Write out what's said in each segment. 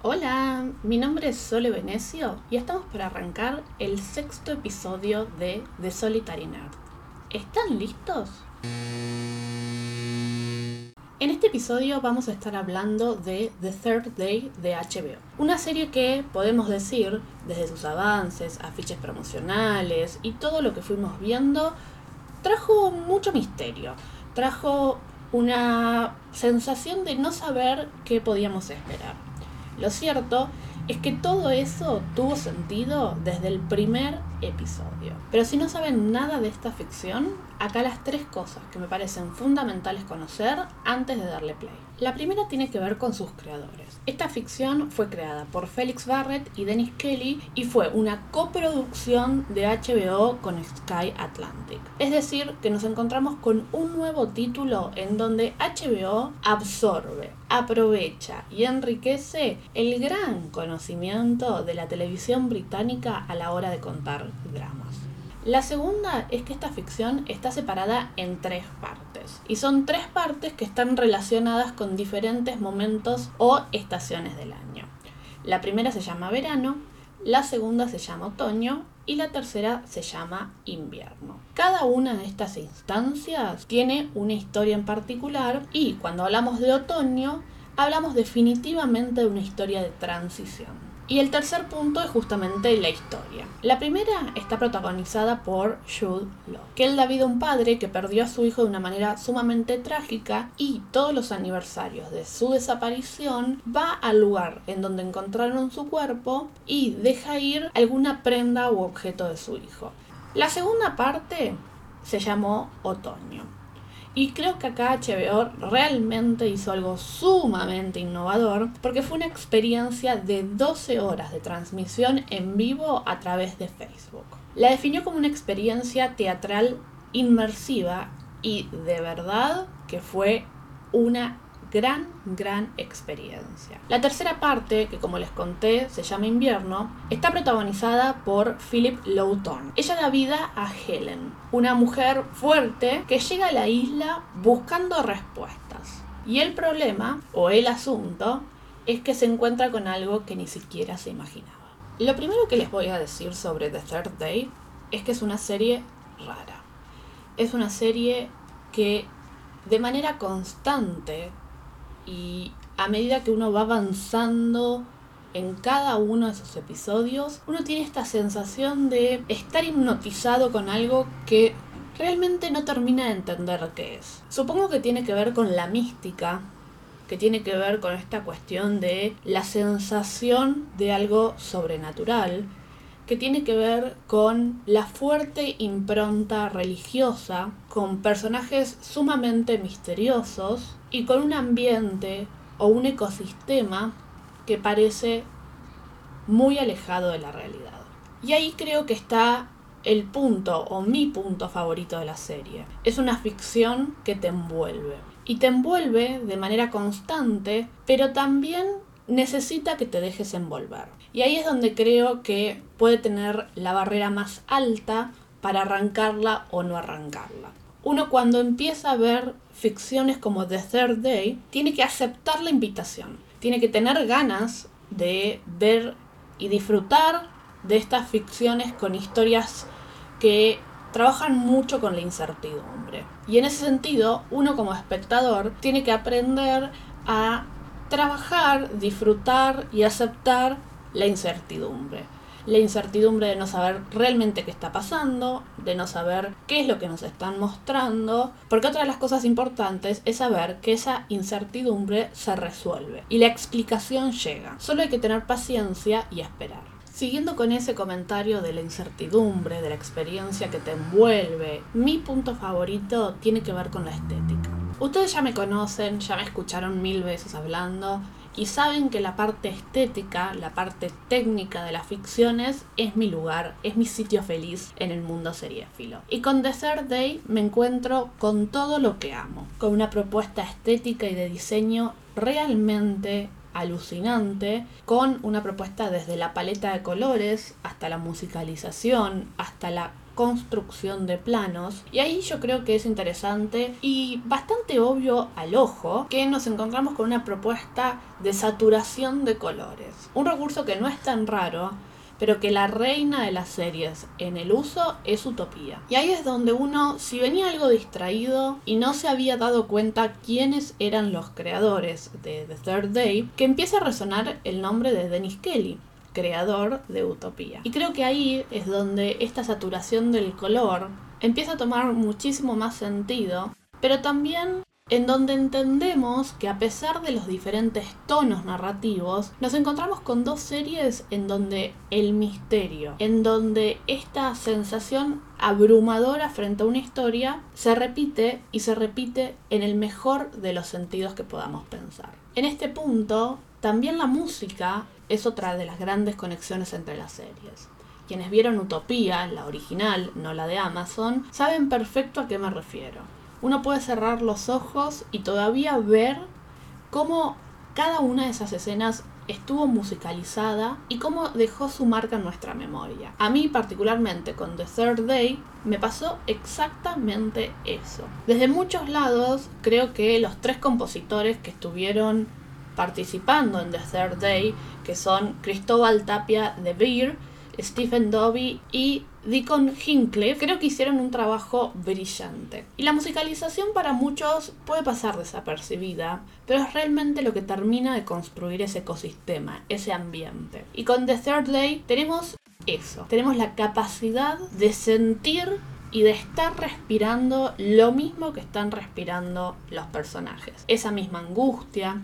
Hola, mi nombre es Sole Venecio y estamos por arrancar el sexto episodio de The Solitary Nerd. ¿Están listos? En este episodio vamos a estar hablando de The Third Day de HBO, una serie que podemos decir, desde sus avances, afiches promocionales y todo lo que fuimos viendo, trajo mucho misterio, trajo una sensación de no saber qué podíamos esperar. Lo cierto es que todo eso tuvo sentido desde el primer episodio. Pero si no saben nada de esta ficción, acá las tres cosas que me parecen fundamentales conocer antes de darle play. La primera tiene que ver con sus creadores. Esta ficción fue creada por Felix Barrett y Dennis Kelly y fue una coproducción de HBO con Sky Atlantic. Es decir, que nos encontramos con un nuevo título en donde HBO absorbe, aprovecha y enriquece el gran conocimiento de la televisión británica a la hora de contar La segunda es que esta ficción está separada en tres partes. Y son tres partes que están relacionadas con diferentes momentos o estaciones del año. La primera se llama verano, la segunda se llama otoño y la tercera se llama invierno. Cada una de estas instancias tiene una historia en particular y cuando hablamos de otoño hablamos definitivamente de una historia de transición. Y el tercer punto es justamente la historia. La primera está protagonizada por Jude Law, que él da vida a un padre que perdió a su hijo de una manera sumamente trágica y todos los aniversarios de su desaparición va al lugar en donde encontraron su cuerpo y deja ir alguna prenda u objeto de su hijo. La segunda parte se llamó Otoño y creo que acá HBO realmente hizo algo sumamente innovador porque fue una experiencia de 12 horas de transmisión en vivo a través de Facebook. La definió como una experiencia teatral inmersiva y de verdad que fue una gran, gran experiencia. La tercera parte, que como les conté se llama Invierno, está protagonizada por Philip Lowton. Ella da vida a Helen, una mujer fuerte que llega a la isla buscando respuestas. Y el problema, o el asunto, es que se encuentra con algo que ni siquiera se imaginaba. Lo primero que les voy a decir sobre The Third Day es que es una serie rara. Es una serie que de manera constante y a medida que uno va avanzando en cada uno de esos episodios, uno tiene esta sensación de estar hipnotizado con algo que realmente no termina de entender qué es. Supongo que tiene que ver con la mística, que tiene que ver con esta cuestión de la sensación de algo sobrenatural, que tiene que ver con la fuerte impronta religiosa, con personajes sumamente misteriosos y con un ambiente o un ecosistema que parece muy alejado de la realidad. Y ahí creo que está el punto o mi punto favorito de la serie. Es una ficción que te envuelve. Y te envuelve de manera constante, pero también necesita que te dejes envolver. Y ahí es donde creo que puede tener la barrera más alta para arrancarla o no arrancarla. Uno cuando empieza a ver ficciones como The Third Day, tiene que aceptar la invitación, tiene que tener ganas de ver y disfrutar de estas ficciones con historias que trabajan mucho con la incertidumbre. Y en ese sentido, uno como espectador tiene que aprender a trabajar, disfrutar y aceptar la incertidumbre. La incertidumbre de no saber realmente qué está pasando, de no saber qué es lo que nos están mostrando, porque otra de las cosas importantes es saber que esa incertidumbre se resuelve y la explicación llega. Solo hay que tener paciencia y esperar. Siguiendo con ese comentario de la incertidumbre, de la experiencia que te envuelve, mi punto favorito tiene que ver con la estética. Ustedes ya me conocen, ya me escucharon mil veces hablando y saben que la parte estética, la parte técnica de las ficciones es mi lugar, es mi sitio feliz en el mundo seriéfilo. Y con The Third Day me encuentro con todo lo que amo, con una propuesta estética y de diseño realmente alucinante, con una propuesta desde la paleta de colores hasta la musicalización, hasta la construcción de planos. Y ahí yo creo que es interesante y bastante obvio al ojo que nos encontramos con una propuesta de saturación de colores. Un recurso que no es tan raro pero que la reina de las series en el uso es Utopía. Y ahí es donde uno, si venía algo distraído y no se había dado cuenta quiénes eran los creadores de The Third Day, que empieza a resonar el nombre de Dennis Kelly creador de Utopía. Y creo que ahí es donde esta saturación del color empieza a tomar muchísimo más sentido, pero también en donde entendemos que a pesar de los diferentes tonos narrativos, nos encontramos con dos series en donde el misterio, en donde esta sensación abrumadora frente a una historia se repite y se repite en el mejor de los sentidos que podamos pensar. En este punto, también la música es otra de las grandes conexiones entre las series. Quienes vieron Utopía, la original, no la de Amazon, saben perfecto a qué me refiero uno puede cerrar los ojos y todavía ver cómo cada una de esas escenas estuvo musicalizada y cómo dejó su marca en nuestra memoria. A mí particularmente con The Third Day me pasó exactamente eso. Desde muchos lados creo que los tres compositores que estuvieron participando en The Third Day, que son Cristóbal Tapia de Beer, Stephen Dobby y Deacon Hinckliffe creo que hicieron un trabajo brillante. Y la musicalización para muchos puede pasar desapercibida, pero es realmente lo que termina de construir ese ecosistema, ese ambiente. Y con The Third Day tenemos eso, tenemos la capacidad de sentir y de estar respirando lo mismo que están respirando los personajes. Esa misma angustia,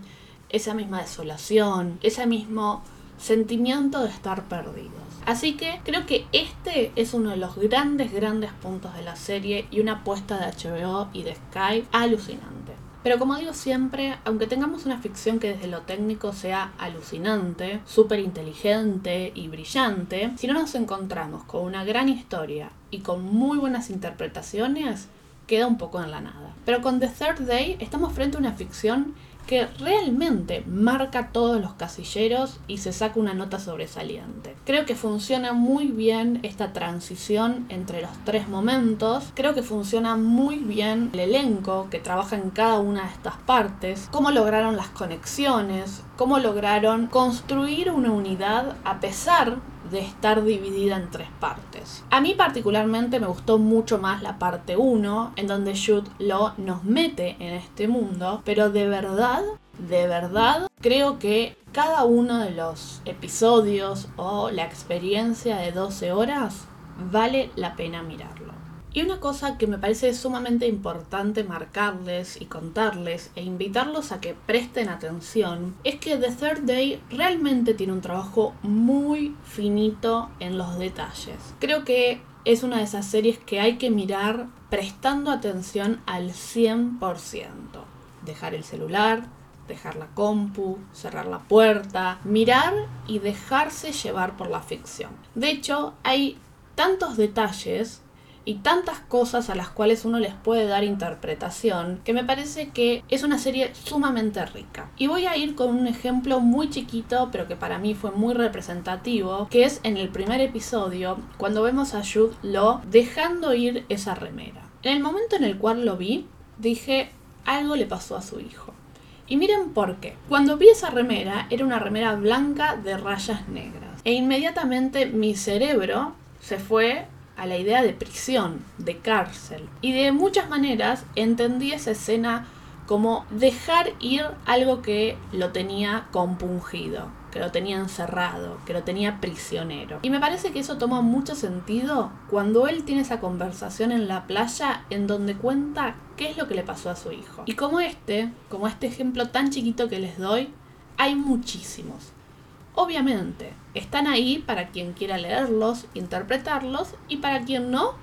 esa misma desolación, ese mismo sentimiento de estar perdidos. Así que creo que este es uno de los grandes, grandes puntos de la serie y una apuesta de HBO y de Sky alucinante. Pero como digo siempre, aunque tengamos una ficción que desde lo técnico sea alucinante, súper inteligente y brillante, si no nos encontramos con una gran historia y con muy buenas interpretaciones, queda un poco en la nada. Pero con The Third Day estamos frente a una ficción que realmente marca todos los casilleros y se saca una nota sobresaliente. Creo que funciona muy bien esta transición entre los tres momentos, creo que funciona muy bien el elenco que trabaja en cada una de estas partes, cómo lograron las conexiones, cómo lograron construir una unidad a pesar de estar dividida en tres partes. A mí particularmente me gustó mucho más la parte 1, en donde Jude Law nos mete en este mundo, pero de verdad, de verdad, creo que cada uno de los episodios o la experiencia de 12 horas vale la pena mirarlo. Y una cosa que me parece sumamente importante marcarles y contarles e invitarlos a que presten atención es que The Third Day realmente tiene un trabajo muy finito en los detalles. Creo que es una de esas series que hay que mirar prestando atención al 100%. Dejar el celular, dejar la compu, cerrar la puerta, mirar y dejarse llevar por la ficción. De hecho, hay tantos detalles y tantas cosas a las cuales uno les puede dar interpretación que me parece que es una serie sumamente rica. Y voy a ir con un ejemplo muy chiquito pero que para mí fue muy representativo, que es en el primer episodio cuando vemos a Jude Law dejando ir esa remera. En el momento en el cual lo vi, dije, algo le pasó a su hijo. Y miren por qué. Cuando vi esa remera, era una remera blanca de rayas negras. E inmediatamente mi cerebro se fue a la idea de prisión, de cárcel. Y de muchas maneras entendí esa escena como dejar ir algo que lo tenía compungido, que lo tenía encerrado, que lo tenía prisionero. Y me parece que eso toma mucho sentido cuando él tiene esa conversación en la playa en donde cuenta qué es lo que le pasó a su hijo. Y como este, como este ejemplo tan chiquito que les doy, hay muchísimos. Obviamente, están ahí para quien quiera leerlos, interpretarlos y para quien no,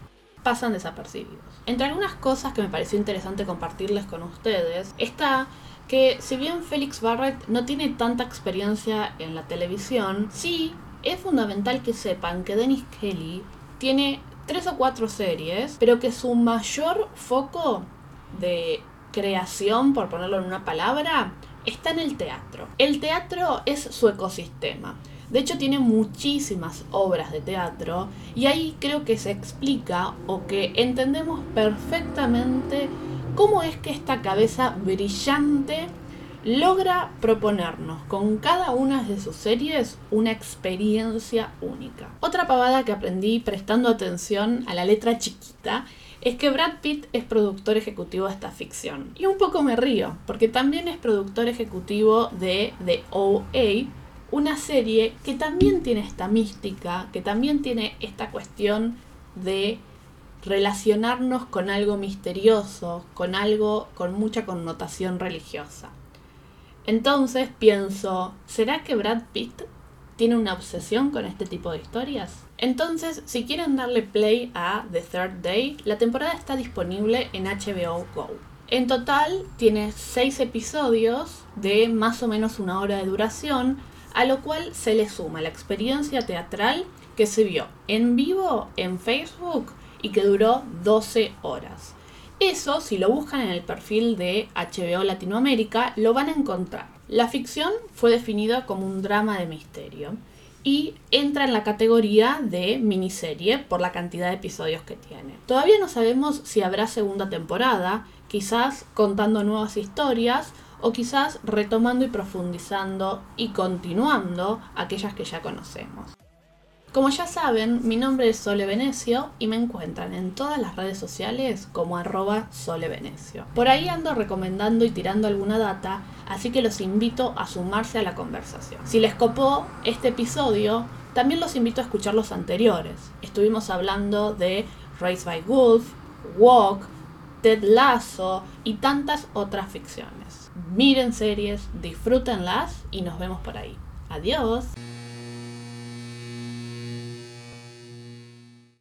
pasan desapercibidos. Entre algunas cosas que me pareció interesante compartirles con ustedes está que si bien Félix Barrett no tiene tanta experiencia en la televisión, sí es fundamental que sepan que Dennis Kelly tiene tres o cuatro series, pero que su mayor foco de creación, por ponerlo en una palabra, está en el teatro. El teatro es su ecosistema. De hecho, tiene muchísimas obras de teatro y ahí creo que se explica o que entendemos perfectamente cómo es que esta cabeza brillante logra proponernos con cada una de sus series una experiencia única. Otra pavada que aprendí prestando atención a la letra chiquita es que Brad Pitt es productor ejecutivo de esta ficción. Y un poco me río, porque también es productor ejecutivo de The OA, una serie que también tiene esta mística, que también tiene esta cuestión de relacionarnos con algo misterioso, con algo con mucha connotación religiosa. Entonces pienso, ¿será que Brad Pitt tiene una obsesión con este tipo de historias? Entonces, si quieren darle play a The Third Day, la temporada está disponible en HBO Go. En total tiene 6 episodios de más o menos una hora de duración, a lo cual se le suma la experiencia teatral que se vio en vivo en Facebook y que duró 12 horas. Eso, si lo buscan en el perfil de HBO Latinoamérica, lo van a encontrar. La ficción fue definida como un drama de misterio y entra en la categoría de miniserie por la cantidad de episodios que tiene. Todavía no sabemos si habrá segunda temporada, quizás contando nuevas historias o quizás retomando y profundizando y continuando aquellas que ya conocemos. Como ya saben, mi nombre es Sole Venecio y me encuentran en todas las redes sociales como arroba Sole Venecio. Por ahí ando recomendando y tirando alguna data, así que los invito a sumarse a la conversación. Si les copó este episodio, también los invito a escuchar los anteriores. Estuvimos hablando de Race by Wolf, Walk, Ted Lasso y tantas otras ficciones. Miren series, disfrútenlas y nos vemos por ahí. Adiós.